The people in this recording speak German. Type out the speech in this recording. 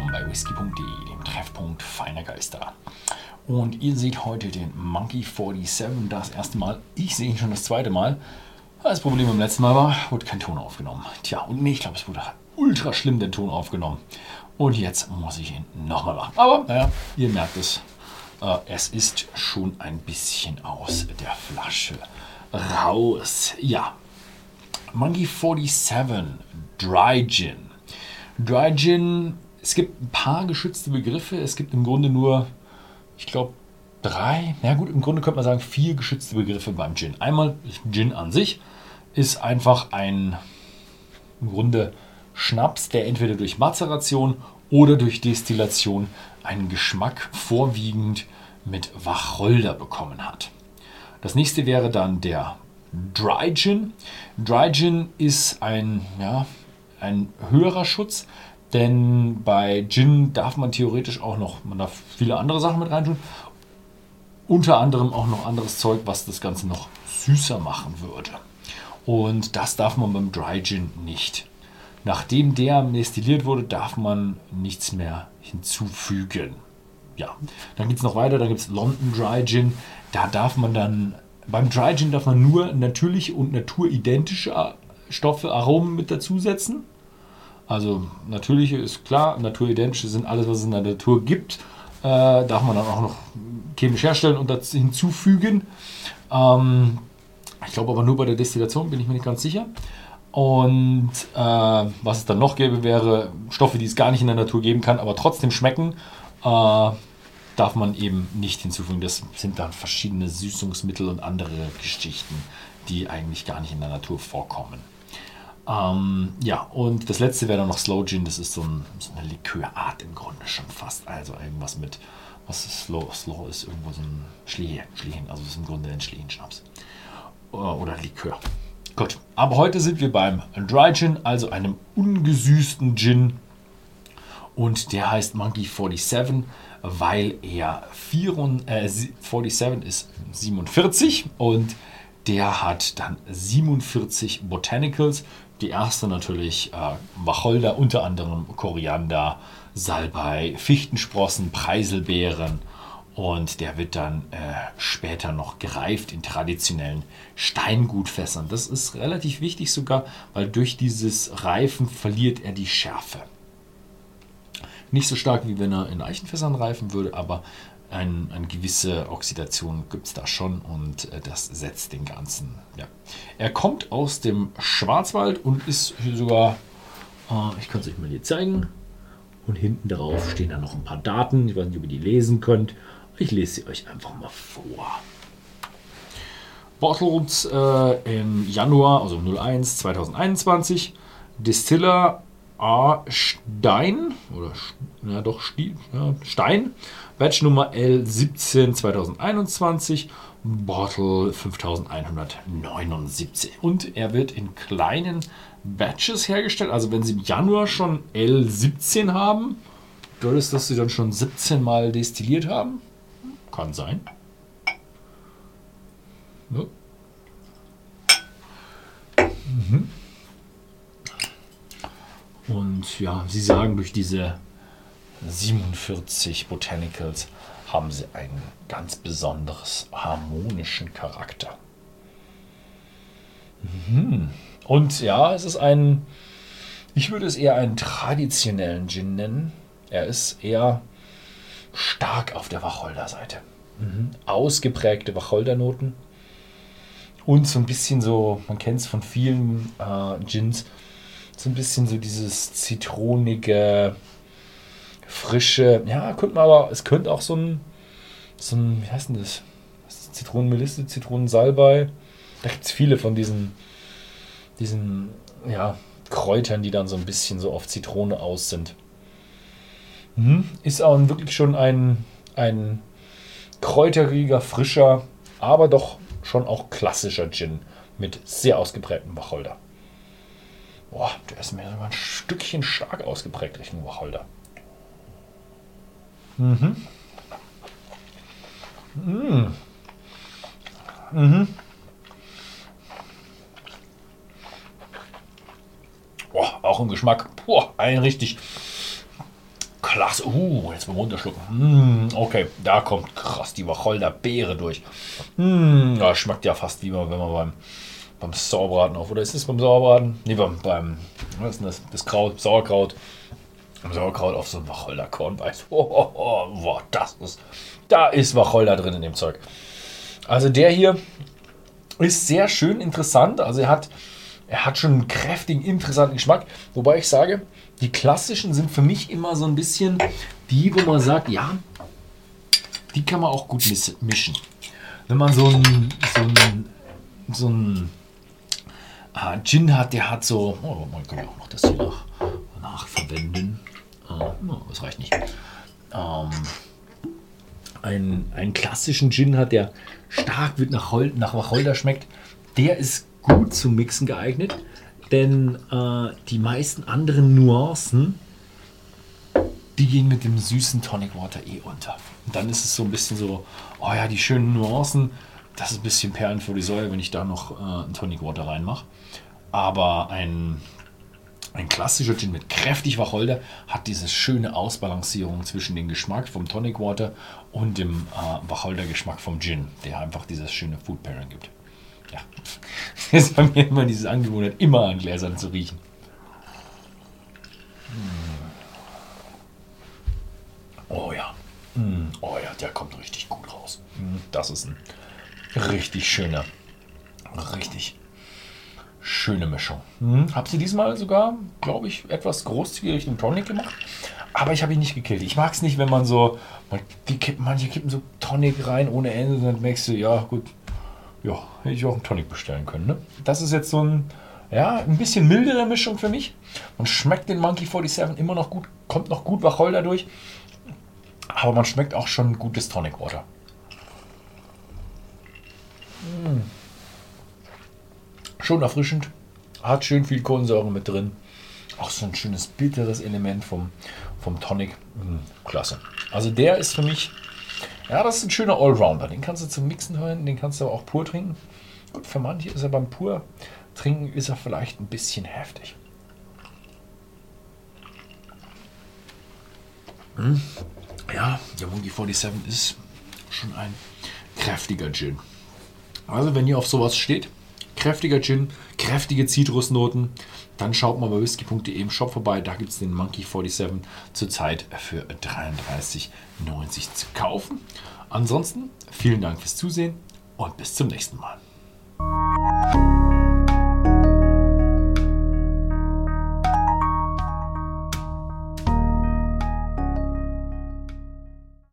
willkommen bei whisky.de, dem Treffpunkt feiner Geister. Und ihr seht heute den Monkey 47 das erste Mal. Ich sehe ihn schon das zweite Mal. Das Problem beim letzten Mal war, wurde kein Ton aufgenommen. Tja, und nee, ich glaube, es wurde ultra schlimm der Ton aufgenommen. Und jetzt muss ich ihn nochmal machen. Aber naja, ihr merkt es, äh, es ist schon ein bisschen aus der Flasche raus. Ja, Monkey 47 Dry Gin. Dry Gin, es gibt ein paar geschützte Begriffe. Es gibt im Grunde nur, ich glaube, drei, na gut, im Grunde könnte man sagen vier geschützte Begriffe beim Gin. Einmal Gin an sich ist einfach ein im Grunde Schnaps, der entweder durch Mazeration oder durch Destillation einen Geschmack vorwiegend mit Wacholder bekommen hat. Das nächste wäre dann der Dry Gin. Dry Gin ist ein, ja, ein höherer Schutz, denn bei Gin darf man theoretisch auch noch, man darf viele andere Sachen mit reintun. Unter anderem auch noch anderes Zeug, was das Ganze noch süßer machen würde. Und das darf man beim Dry Gin nicht. Nachdem der destilliert wurde, darf man nichts mehr hinzufügen. Ja, dann geht es noch weiter, da gibt es London Dry Gin. Da darf man dann, beim Dry Gin darf man nur natürliche und naturidentische Stoffe, Aromen mit dazusetzen. Also natürliche ist klar, naturidentische sind alles, was es in der Natur gibt. Äh, darf man dann auch noch chemisch herstellen und dazu hinzufügen. Ähm, ich glaube aber nur bei der Destillation, bin ich mir nicht ganz sicher. Und äh, was es dann noch gäbe, wäre Stoffe, die es gar nicht in der Natur geben kann, aber trotzdem schmecken, äh, darf man eben nicht hinzufügen. Das sind dann verschiedene Süßungsmittel und andere Geschichten, die eigentlich gar nicht in der Natur vorkommen. Ähm, ja, und das letzte wäre dann noch Slow Gin. Das ist so, ein, so, eine Likörart im Grunde schon fast. Also irgendwas mit, was ist Slow? Slow ist irgendwo so ein Schlehen. Schlehen also ist im Grunde ein Schlehenschnaps. Oder Likör. Gut, aber heute sind wir beim Dry Gin, also einem ungesüßten Gin. Und der heißt Monkey 47, weil er 4, äh, 47 ist 47 und der hat dann 47 Botanicals. Die erste natürlich äh, Wacholder, unter anderem Koriander, Salbei, Fichtensprossen, Preiselbeeren und der wird dann äh, später noch gereift in traditionellen Steingutfässern. Das ist relativ wichtig sogar, weil durch dieses Reifen verliert er die Schärfe. Nicht so stark, wie wenn er in Eichenfässern reifen würde, aber ein, eine gewisse Oxidation gibt es da schon und äh, das setzt den Ganzen. Ja. Er kommt aus dem Schwarzwald und ist hier sogar, äh, ich kann es euch mal hier zeigen, und hinten drauf stehen dann noch ein paar Daten. Ich weiß nicht, ob ihr die lesen könnt. Ich lese sie euch einfach mal vor. Bottled äh, im Januar, also 01 2021. Distiller A. Stein, oder ja, doch Stein, Batch Nummer L17 2021, Bottle 5179. Und er wird in kleinen Batches hergestellt. Also wenn Sie im Januar schon L17 haben, bedeutet das, dass Sie dann schon 17 Mal destilliert haben? Kann sein. Ja. Mhm. Und ja, sie sagen, durch diese 47 Botanicals haben sie einen ganz besonderes harmonischen Charakter. Mhm. Und ja, es ist ein, ich würde es eher einen traditionellen Gin nennen. Er ist eher stark auf der Wacholderseite. Mhm. Ausgeprägte Wacholdernoten. Und so ein bisschen so, man kennt es von vielen äh, Gins, so ein bisschen so dieses zitronige, frische, ja, könnte man aber, es könnte auch so ein, so ein, wie heißt denn das? Zitronenmelisse, Zitronensalbei. Da gibt es viele von diesen, diesen, ja, Kräutern, die dann so ein bisschen so auf Zitrone aus sind. Mhm. Ist auch wirklich schon ein, ein kräuteriger, frischer, aber doch schon auch klassischer Gin mit sehr ausgeprägtem Wacholder. Boah, der ist mir sogar ein Stückchen stark ausgeprägt Richtung Wacholder. Mhm. Mhm. Mhm. Boah, auch im Geschmack. Boah, ein richtig klasse. Uh, jetzt mal runterschlucken. Mm, okay, da kommt krass die Wacholderbeere durch. Mm, ja, schmeckt ja fast wie wenn man beim, beim Sauerbraten auf. Oder ist es beim Sauerbraten? Nee, beim, beim was ist denn das? Das Kraut, Sauerkraut. Sauerkraut auf so ein Wacholderkorn weiß. Oh, oh, oh, boah, das ist. Da ist Wacholder drin in dem Zeug. Also der hier ist sehr schön interessant. Also er hat, er hat schon einen kräftigen, interessanten Geschmack. Wobei ich sage, die klassischen sind für mich immer so ein bisschen die, wo man sagt, ja, die kann man auch gut mischen. Wenn man so ein, so ein, so ein Gin hat, der hat so, oh, man kann ja auch noch das hier nach, nachverwenden. Ah, das reicht nicht. Ähm, ein, einen klassischen Gin hat, der stark wird nach, Hol nach Wacholder schmeckt, der ist gut zum Mixen geeignet, denn äh, die meisten anderen Nuancen, die gehen mit dem süßen Tonic Water eh unter. Und dann ist es so ein bisschen so, oh ja, die schönen Nuancen, das ist ein bisschen Perlen vor die Säule, wenn ich da noch äh, einen Tonic Water reinmache. Aber ein ein klassischer Gin mit kräftig Wacholder hat diese schöne Ausbalancierung zwischen dem Geschmack vom Tonic Water und dem äh, Wacholder-Geschmack vom Gin, der einfach dieses schöne Food Pairing gibt. Ja, das ist bei mir immer dieses Angewohnheit, immer an Gläsern zu riechen. Hm. Oh ja, hm. oh ja, der kommt richtig gut raus. Hm. Das ist ein richtig schöner, richtig schöne Mischung. Hm. Habe sie diesmal sogar, glaube ich, etwas großzügig Richtung Tonic gemacht. Aber ich habe ihn nicht gekillt. Ich mag es nicht, wenn man so, die kippen, manche kippen so Tonic rein ohne Ende und dann merkst du, ja gut, ja, hätte ich auch einen Tonic bestellen können. Ne? Das ist jetzt so ein, ja, ein bisschen mildere Mischung für mich. Man schmeckt den Monkey 47 immer noch gut, kommt noch gut Wacholder durch. Aber man schmeckt auch schon gutes Tonic Water. Schon erfrischend. Hat schön viel Kohlensäure mit drin. Auch so ein schönes bitteres Element vom, vom Tonic. Mhm, klasse. Also der ist für mich, ja, das ist ein schöner Allrounder. Den kannst du zum Mixen hören, den kannst du aber auch pur trinken. Gut, für manche ist er beim pur trinken ist er vielleicht ein bisschen heftig. Hm. Ja, der Monkey 47 ist schon ein kräftiger Gin. Also wenn ihr auf sowas steht, kräftiger Gin, kräftige Zitrusnoten, dann schaut mal bei whisky.de im Shop vorbei. Da gibt es den Monkey 47 zurzeit für 33,90 zu kaufen. Ansonsten vielen Dank fürs Zusehen und bis zum nächsten Mal.